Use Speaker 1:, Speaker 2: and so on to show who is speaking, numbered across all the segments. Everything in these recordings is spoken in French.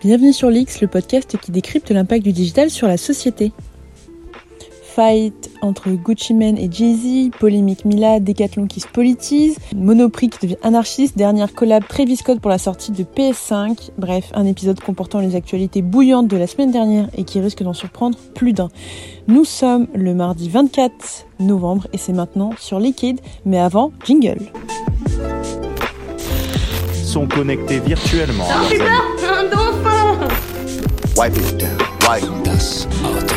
Speaker 1: Bienvenue sur l'X, le podcast qui décrypte l'impact du digital sur la société. Fight entre Gucci Mane et Jay-Z, polémique Mila, Decathlon qui se politise, Monoprix qui devient anarchiste, dernière collab Travis Scott pour la sortie de PS5. Bref, un épisode comportant les actualités bouillantes de la semaine dernière et qui risque d'en surprendre plus d'un. Nous sommes le mardi 24 novembre et c'est maintenant sur Liquid, mais avant, jingle
Speaker 2: sont connectés virtuellement.
Speaker 3: Wipe it down, wipe
Speaker 4: Das Auto.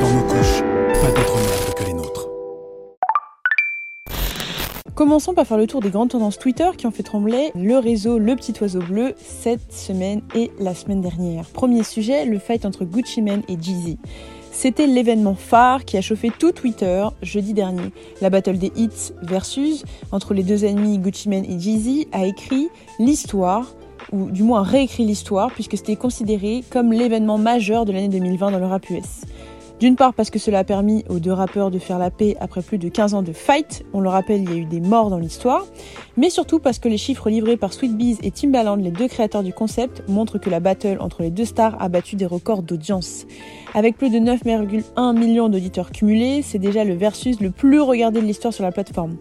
Speaker 5: Dans nos couches, pas d'autres merdes que les nôtres.
Speaker 1: Commençons par faire le tour des grandes tendances Twitter qui ont fait trembler le réseau Le Petit Oiseau Bleu cette semaine et la semaine dernière. Premier sujet, le fight entre Gucci Mane et Jeezy. C'était l'événement phare qui a chauffé tout Twitter jeudi dernier. La battle des hits versus entre les deux ennemis Gucci Mane et Jeezy a écrit l'histoire ou du moins réécrit l'histoire puisque c'était considéré comme l'événement majeur de l'année 2020 dans le rap US. D'une part parce que cela a permis aux deux rappeurs de faire la paix après plus de 15 ans de fight, on le rappelle il y a eu des morts dans l'histoire, mais surtout parce que les chiffres livrés par Sweetbees et Timbaland, les deux créateurs du concept, montrent que la battle entre les deux stars a battu des records d'audience. Avec plus de 9,1 millions d'auditeurs cumulés, c'est déjà le versus le plus regardé de l'histoire sur la plateforme.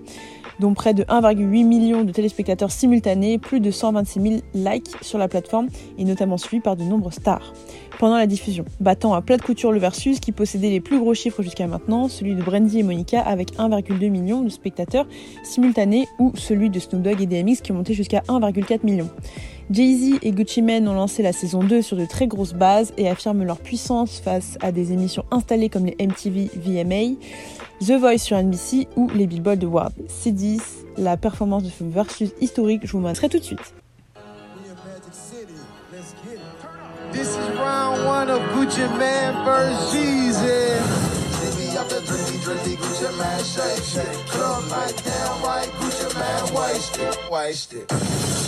Speaker 1: Dont près de 1,8 million de téléspectateurs simultanés, plus de 126 000 likes sur la plateforme et notamment suivi par de nombreuses stars. Pendant la diffusion, battant à plat de couture le versus qui les plus gros chiffres jusqu'à maintenant, celui de Brandy et Monica avec 1,2 million de spectateurs simultanés ou celui de Snoop Dogg et DMX qui ont monté jusqu'à 1,4 million. Jay-Z et Gucci Mane ont lancé la saison 2 sur de très grosses bases et affirment leur puissance face à des émissions installées comme les MTV VMA, The Voice sur NBC ou les Billboard Awards. C10, la performance de ce versus historique, je vous montrerai tout de suite.
Speaker 6: Round one of Gucci Man versus Jeezy.
Speaker 3: Baby, up the drizzy, drizzy, Gucci man, shake, shake. Club night down, white Gucci man, wasted, wasted.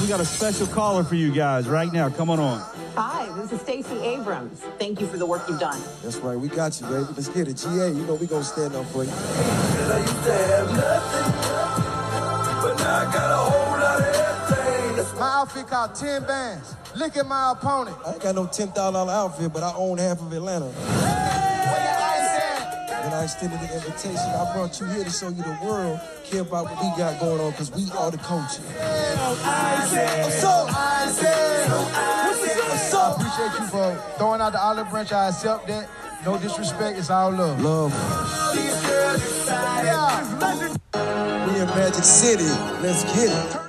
Speaker 7: We got a special caller for you guys right now. Come on on.
Speaker 8: Hi, this is Stacey Abrams. Thank you for the work you've done.
Speaker 6: That's right, we got you, baby. Let's get it. GA, you know we gonna stand up for you. Outfit called 10 bands. Look at my opponent. I ain't got no $10,000 outfit, but I own half of Atlanta. And I extended the invitation. I brought you here to show you the world care about what we got going on, because we are the culture. What's up, Isaac? What's up? I appreciate you for throwing out the olive branch. I accept that. No disrespect, it's all love. Love. We in Magic City. Let's get it.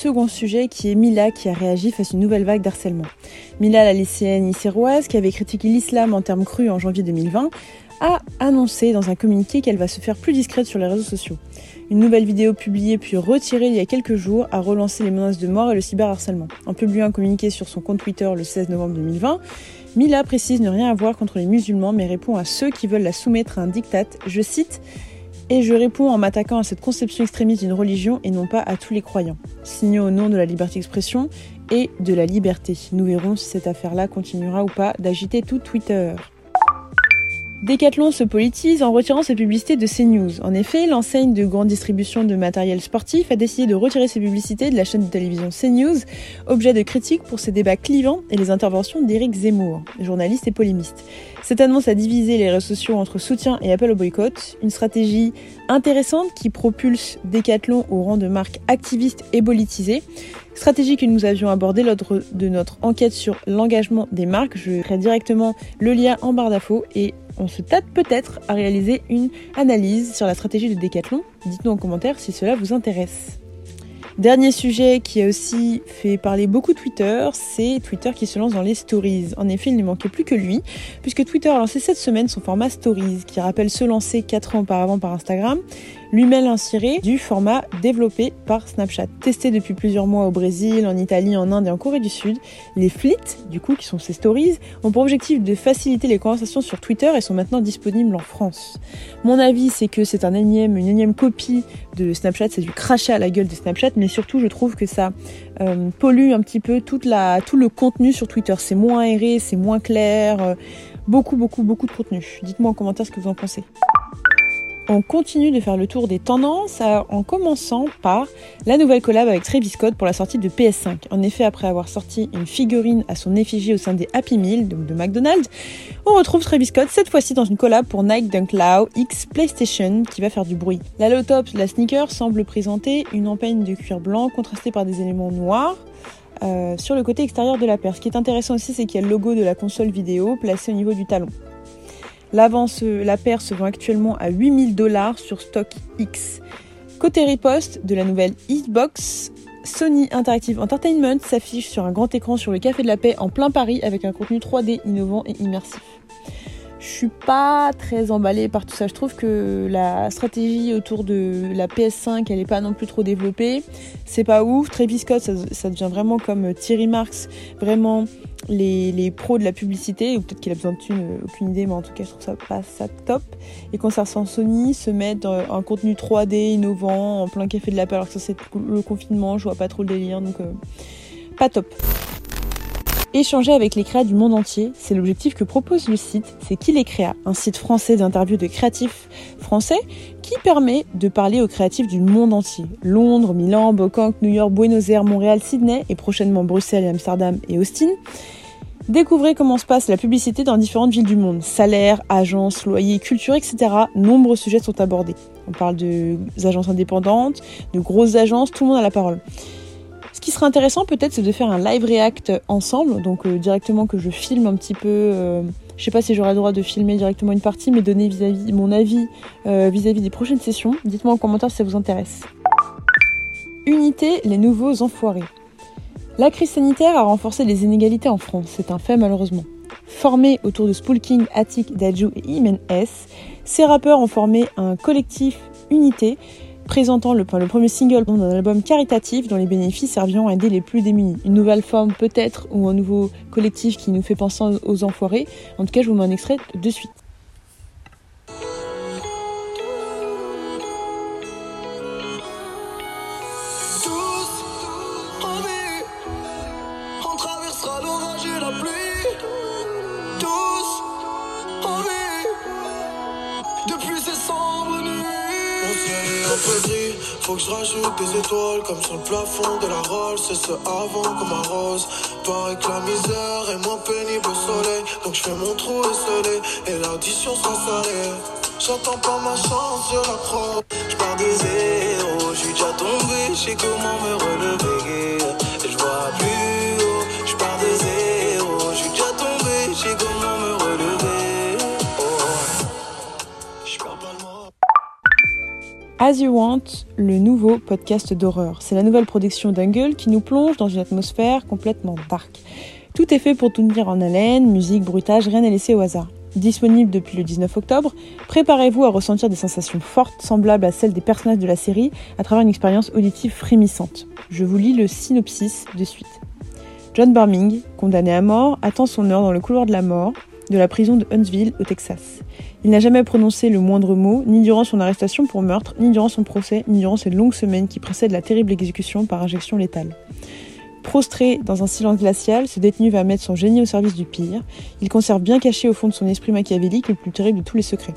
Speaker 1: Second sujet qui est Mila qui a réagi face à une nouvelle vague d'harcèlement. Mila, la lycéenne iséroise qui avait critiqué l'islam en termes crus en janvier 2020, a annoncé dans un communiqué qu'elle va se faire plus discrète sur les réseaux sociaux. Une nouvelle vidéo publiée puis retirée il y a quelques jours a relancé les menaces de mort et le cyberharcèlement. En publiant un communiqué sur son compte Twitter le 16 novembre 2020, Mila précise ne rien avoir contre les musulmans mais répond à ceux qui veulent la soumettre à un diktat, je cite, et je réponds en m'attaquant à cette conception extrémiste d'une religion et non pas à tous les croyants. Signaux au nom de la liberté d'expression et de la liberté. Nous verrons si cette affaire-là continuera ou pas d'agiter tout Twitter. Decathlon se politise en retirant ses publicités de CNews. En effet, l'enseigne de grande distribution de matériel sportif a décidé de retirer ses publicités de la chaîne de télévision CNews, objet de critique pour ses débats clivants et les interventions d'Éric Zemmour, journaliste et polémiste. Cette annonce a divisé les réseaux sociaux entre soutien et appel au boycott, une stratégie intéressante qui propulse Decathlon au rang de marque activiste et politisée. Stratégie que nous avions abordée lors de notre enquête sur l'engagement des marques. Je crée directement le lien en barre d'infos et on se tâte peut-être à réaliser une analyse sur la stratégie de Decathlon. Dites-nous en commentaire si cela vous intéresse. Dernier sujet qui a aussi fait parler beaucoup Twitter, c'est Twitter qui se lance dans les stories. En effet, il ne manquait plus que lui, puisque Twitter a lancé cette semaine son format stories, qui rappelle ceux lancés 4 ans auparavant par Instagram, lui-même inséré du format développé par Snapchat. Testé depuis plusieurs mois au Brésil, en Italie, en Inde et en Corée du Sud, les flits, du coup, qui sont ces stories, ont pour objectif de faciliter les conversations sur Twitter et sont maintenant disponibles en France. Mon avis, c'est que c'est un énième, une énième copie de Snapchat, c'est du crachat à la gueule de Snapchat, mais surtout, je trouve que ça euh, pollue un petit peu tout le contenu sur Twitter. C'est moins aéré, c'est moins clair, euh, beaucoup, beaucoup, beaucoup de contenu. Dites-moi en commentaire ce que vous en pensez. On continue de faire le tour des tendances en commençant par la nouvelle collab avec Travis Scott pour la sortie de PS5. En effet, après avoir sorti une figurine à son effigie au sein des Happy Meal, donc de McDonald's, on retrouve Travis Scott cette fois-ci dans une collab pour Nike Dunk Low X PlayStation qui va faire du bruit. La low top, la sneaker, semble présenter une empeigne de cuir blanc contrastée par des éléments noirs. Euh, sur le côté extérieur de la paire. Ce qui est intéressant aussi, c'est qu'il y a le logo de la console vidéo placé au niveau du talon. L'avance, la paire se vend actuellement à 8000 dollars sur StockX. Côté riposte de la nouvelle Xbox, Sony Interactive Entertainment s'affiche sur un grand écran sur le Café de la Paix en plein Paris avec un contenu 3D innovant et immersif. Je suis pas très emballée par tout ça. Je trouve que la stratégie autour de la PS5, elle est pas non plus trop développée. C'est pas ouf. Travis Scott, ça, ça devient vraiment comme Thierry Marx, vraiment les, pros de la publicité, ou peut-être qu'il a besoin de thunes, euh, aucune idée, mais en tout cas, je trouve ça pas ça top. Et concernant Sony, se mettre un contenu 3D innovant en plein café de la paix, alors que ça c'est le confinement, je vois pas trop le délire, donc euh, pas top. Échanger avec les créas du monde entier, c'est l'objectif que propose le site C'est qui les créas Un site français d'interviews de créatifs français qui permet de parler aux créatifs du monde entier. Londres, Milan, Bangkok, New York, Buenos Aires, Montréal, Sydney et prochainement Bruxelles, Amsterdam et Austin. Découvrez comment se passe la publicité dans différentes villes du monde. Salaire, agences, loyers, culture, etc. Nombreux sujets sont abordés. On parle de agences indépendantes, de grosses agences, tout le monde a la parole. Ce qui serait intéressant peut-être c'est de faire un live react ensemble, donc euh, directement que je filme un petit peu. Euh, je sais pas si j'aurai le droit de filmer directement une partie, mais donner vis-à-vis mon avis euh, vis-à-vis des prochaines sessions. Dites-moi en commentaire si ça vous intéresse. Unité, les nouveaux enfoirés. La crise sanitaire a renforcé les inégalités en France, c'est un fait malheureusement. Formés autour de Spoolking, Attic, Daju et Imen S, ces rappeurs ont formé un collectif Unité présentant le, le premier single d'un album caritatif dont les bénéfices serviront à aider les plus démunis. Une nouvelle forme peut-être ou un nouveau collectif qui nous fait penser aux enfoirés. En tout cas, je vous mets un extrait de suite.
Speaker 4: Faut que je rajoute des étoiles comme sur le plafond de la Rolls. C'est ce avant comme un rose. Pareil que la misère est moins pénible au soleil. Donc je fais mon trou esselé et l'audition sans s'arrêter. J'attends pas ma chance sur la pro. Je pars de zéro, je suis déjà tombé, je sais comment me relever. Et je vois plus
Speaker 1: As You Want, le nouveau podcast d'horreur. C'est la nouvelle production d'Angle qui nous plonge dans une atmosphère complètement dark. Tout est fait pour tout tenir en haleine, musique, bruitage, rien n'est laissé au hasard. Disponible depuis le 19 octobre, préparez-vous à ressentir des sensations fortes semblables à celles des personnages de la série à travers une expérience auditive frémissante. Je vous lis le synopsis de suite. John Barming, condamné à mort, attend son heure dans le couloir de la mort de la prison de Huntsville au Texas. Il n'a jamais prononcé le moindre mot, ni durant son arrestation pour meurtre, ni durant son procès, ni durant ces longues semaines qui précèdent la terrible exécution par injection létale. Prostré dans un silence glacial, ce détenu va mettre son génie au service du pire. Il conserve bien caché au fond de son esprit machiavélique le plus terrible de tous les secrets.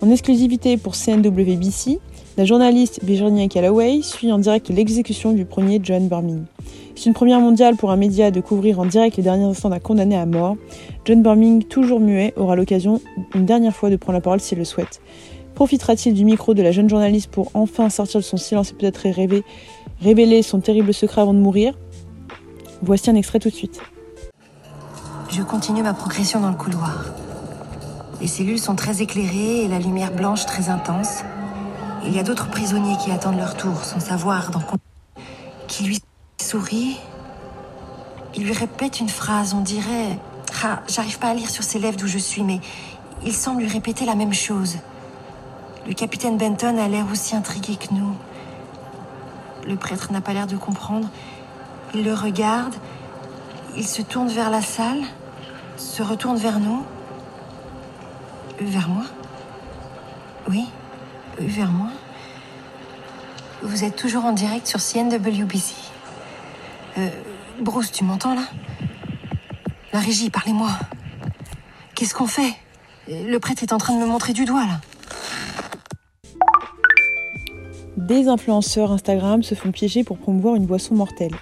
Speaker 1: En exclusivité pour CNWBC, la journaliste Virginia Calloway suit en direct l'exécution du premier John Barming. C'est une première mondiale pour un média de couvrir en direct les derniers instants d'un condamné à mort. John Barming, toujours muet, aura l'occasion une dernière fois de prendre la parole s'il le souhaite. Profitera-t-il du micro de la jeune journaliste pour enfin sortir de son silence et peut-être révéler son terrible secret avant de mourir? Voici un extrait tout de suite.
Speaker 9: Je continue ma progression dans le couloir. Les cellules sont très éclairées et la lumière blanche très intense. Il y a d'autres prisonniers qui attendent leur tour sans savoir dans qui lui sourit. Il lui répète une phrase, on dirait. Ah, j'arrive pas à lire sur ses lèvres d'où je suis, mais il semble lui répéter la même chose. Le capitaine Benton a l'air aussi intrigué que nous. Le prêtre n'a pas l'air de comprendre. Il le regarde. Il se tourne vers la salle, se retourne vers nous. Vers moi? Oui, vers moi. Vous êtes toujours en direct sur CNWBC. Euh, Bruce, tu m'entends là? La régie, parlez-moi. Qu'est-ce qu'on fait? Le prêtre est en train de me montrer du doigt là.
Speaker 1: des influenceurs Instagram se font piéger pour promouvoir une boisson mortelle.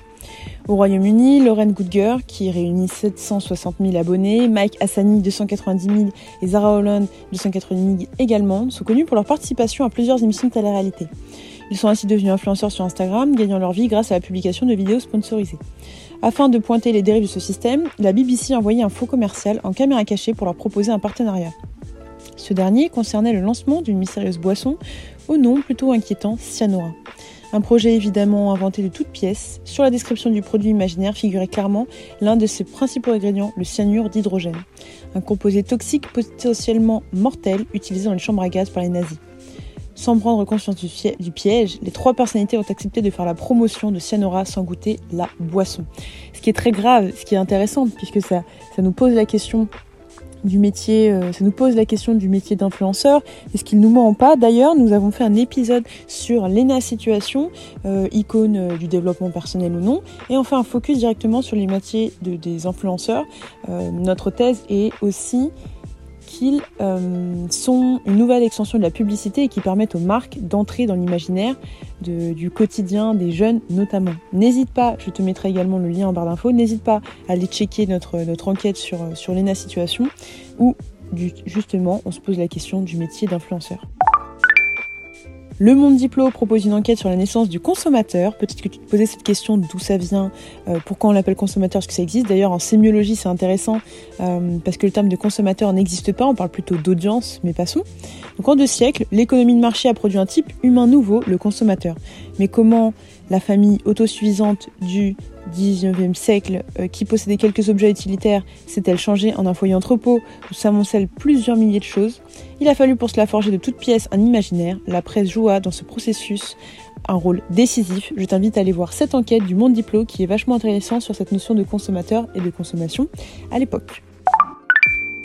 Speaker 1: Au Royaume-Uni, Lauren Goodger, qui réunit 760 000 abonnés, Mike Hassani, 290 000 et Zara Holland, 290 000 également, sont connus pour leur participation à plusieurs émissions de télé-réalité. Ils sont ainsi devenus influenceurs sur Instagram, gagnant leur vie grâce à la publication de vidéos sponsorisées. Afin de pointer les dérives de ce système, la BBC a envoyé un faux commercial en caméra cachée pour leur proposer un partenariat. Ce dernier concernait le lancement d'une mystérieuse boisson au nom plutôt inquiétant Cyanora. Un projet évidemment inventé de toutes pièces. Sur la description du produit imaginaire figurait clairement l'un de ses principaux ingrédients, le cyanure d'hydrogène, un composé toxique potentiellement mortel utilisé dans les chambres à gaz par les nazis. Sans prendre conscience du, piège, les trois personnalités ont accepté de faire la promotion de Cyanora sans goûter la boisson. Ce qui est très grave, ce qui est intéressant, puisque ça, ça nous pose la question du métier, euh, ça nous pose la question du métier d'influenceur. Est-ce qu'il nous ment pas? D'ailleurs, nous avons fait un épisode sur Lena Situation, euh, icône euh, du développement personnel ou non, et on fait un focus directement sur les métiers de, des influenceurs. notre thèse est aussi qu'ils euh, sont une nouvelle extension de la publicité et qui permettent aux marques d'entrer dans l'imaginaire du quotidien des jeunes notamment. N'hésite pas, je te mettrai également le lien en barre d'infos, n'hésite pas à aller checker notre, enquête sur, sur l'ENA Situation où justement on se pose la question du métier d'influenceur. Le Monde Diplo propose une enquête sur la naissance du consommateur. Peut-être que tu te posais cette question d'où ça vient, euh, pourquoi on l'appelle consommateur, est-ce que ça existe? D'ailleurs, en sémiologie, c'est intéressant euh, parce que le terme de consommateur n'existe pas, on parle plutôt d'audience, mais passons. Donc en deux siècles, l'économie de marché a produit un type humain nouveau, le consommateur. Mais comment la famille autosuffisante du 19e siècle, euh, qui possédait quelques objets utilitaires, s'est-elle changée en un foyer entrepôt où s'amoncellent plusieurs milliers de choses? Il a fallu pour cela forger de toutes pièces un imaginaire. La presse joua dans ce processus un rôle décisif. Je t'invite à aller voir cette enquête du Monde Diplo qui est vachement intéressante sur cette notion de consommateur et de consommation à l'époque.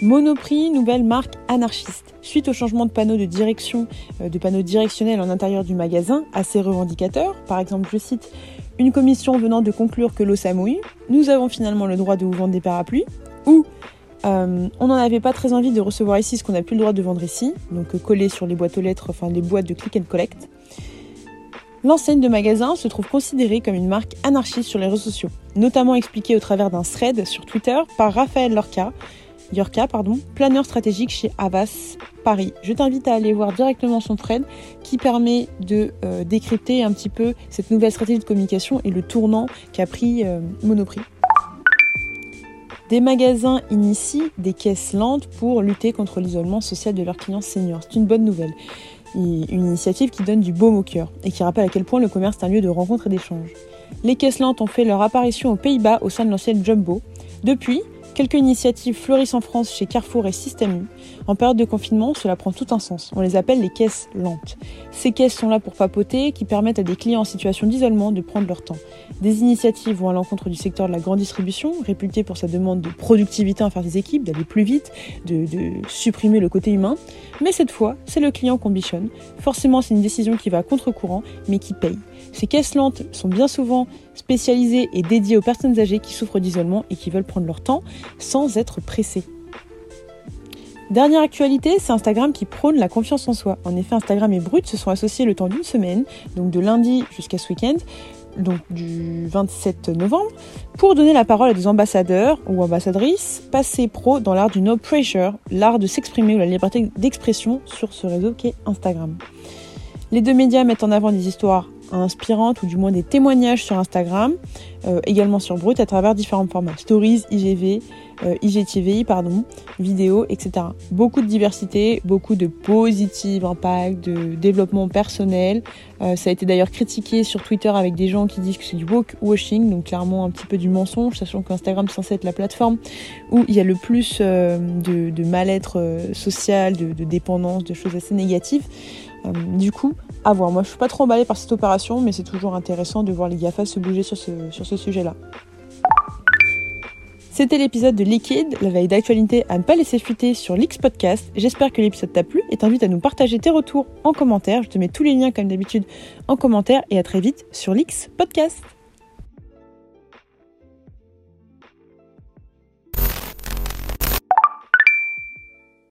Speaker 1: Monoprix, nouvelle marque anarchiste. Suite au changement de panneaux de direction, euh, de panneaux directionnels en intérieur du magasin, assez revendicateurs, par exemple, je cite, une commission venant de conclure que l'eau s'amouille, nous avons finalement le droit de vous vendre des parapluies, ou euh, on n'en avait pas très envie de recevoir ici ce qu'on n'a plus le droit de vendre ici, donc euh, coller sur les boîtes aux lettres, enfin les boîtes de click and collect. L'enseigne de magasin se trouve considérée comme une marque anarchiste sur les réseaux sociaux, notamment expliquée au travers d'un thread sur Twitter par Raphaël Lorca, Yorka, pardon, planeur stratégique chez Avas Paris. Je t'invite à aller voir directement son thread qui permet de euh, décrypter un petit peu cette nouvelle stratégie de communication et le tournant qu'a pris euh, Monoprix. Des magasins initient des caisses lentes pour lutter contre l'isolement social de leurs clients seniors. C'est une bonne nouvelle. une initiative qui donne du baume au cœur et qui rappelle à quel point le commerce est un lieu de rencontre et d'échange. Les caisses lentes ont fait leur apparition aux Pays-Bas au sein de l'ancienne Jumbo. Depuis, Quelques initiatives fleurissent en France chez Carrefour et Système U. En période de confinement, cela prend tout un sens. On les appelle les caisses lentes. Ces caisses sont là pour papoter, qui permettent à des clients en situation d'isolement de prendre leur temps. Des initiatives vont à l'encontre du secteur de la grande distribution, réputé pour sa demande de productivité envers des équipes, d'aller plus vite, de, supprimer le côté humain. Mais cette fois, c'est le client qu'on bichonne. Forcément, c'est une décision qui va à contre-courant, mais qui paye. Ces caisses lentes sont bien souvent spécialisées et dédiées aux personnes âgées qui souffrent d'isolement et qui veulent prendre leur temps sans être pressées. Dernière actualité, c'est Instagram qui prône la confiance en soi. En effet, Instagram et Brut se sont associés le temps d'une semaine, donc de lundi jusqu'à ce week-end, donc du 27 novembre, pour donner la parole à des ambassadeurs ou ambassadrices passés pro dans l'art du no pressure, l'art de s'exprimer ou la liberté d'expression sur ce réseau qui est Instagram. Les deux médias mettent en avant des histoires inspirantes ou du moins des témoignages sur Instagram, euh, également sur Brut à travers différents formats, stories, IGV, euh, IGTV, pardon, vidéos, etc. Beaucoup de diversité, beaucoup de positive impact, de développement personnel. Euh, ça a été d'ailleurs critiqué sur Twitter avec des gens qui disent que c'est du washing, donc clairement un petit peu du mensonge, sachant qu'Instagram est censé être la plateforme où il y a le plus de, mal-être social, de, dépendance, de choses assez négatives. Du coup, à voir. Moi, je suis pas trop emballée par cette opération, mais c'est toujours intéressant de voir les GAFA se bouger sur ce, sur ce sujet-là. C'était l'épisode de Liquid, la veille d'actualité à ne pas laisser fuiter sur l'X Podcast. J'espère que l'épisode t'a plu et t'invite à nous partager tes retours en commentaire. Je te mets tous les liens comme d'habitude en commentaire et à très vite sur l'X Podcast.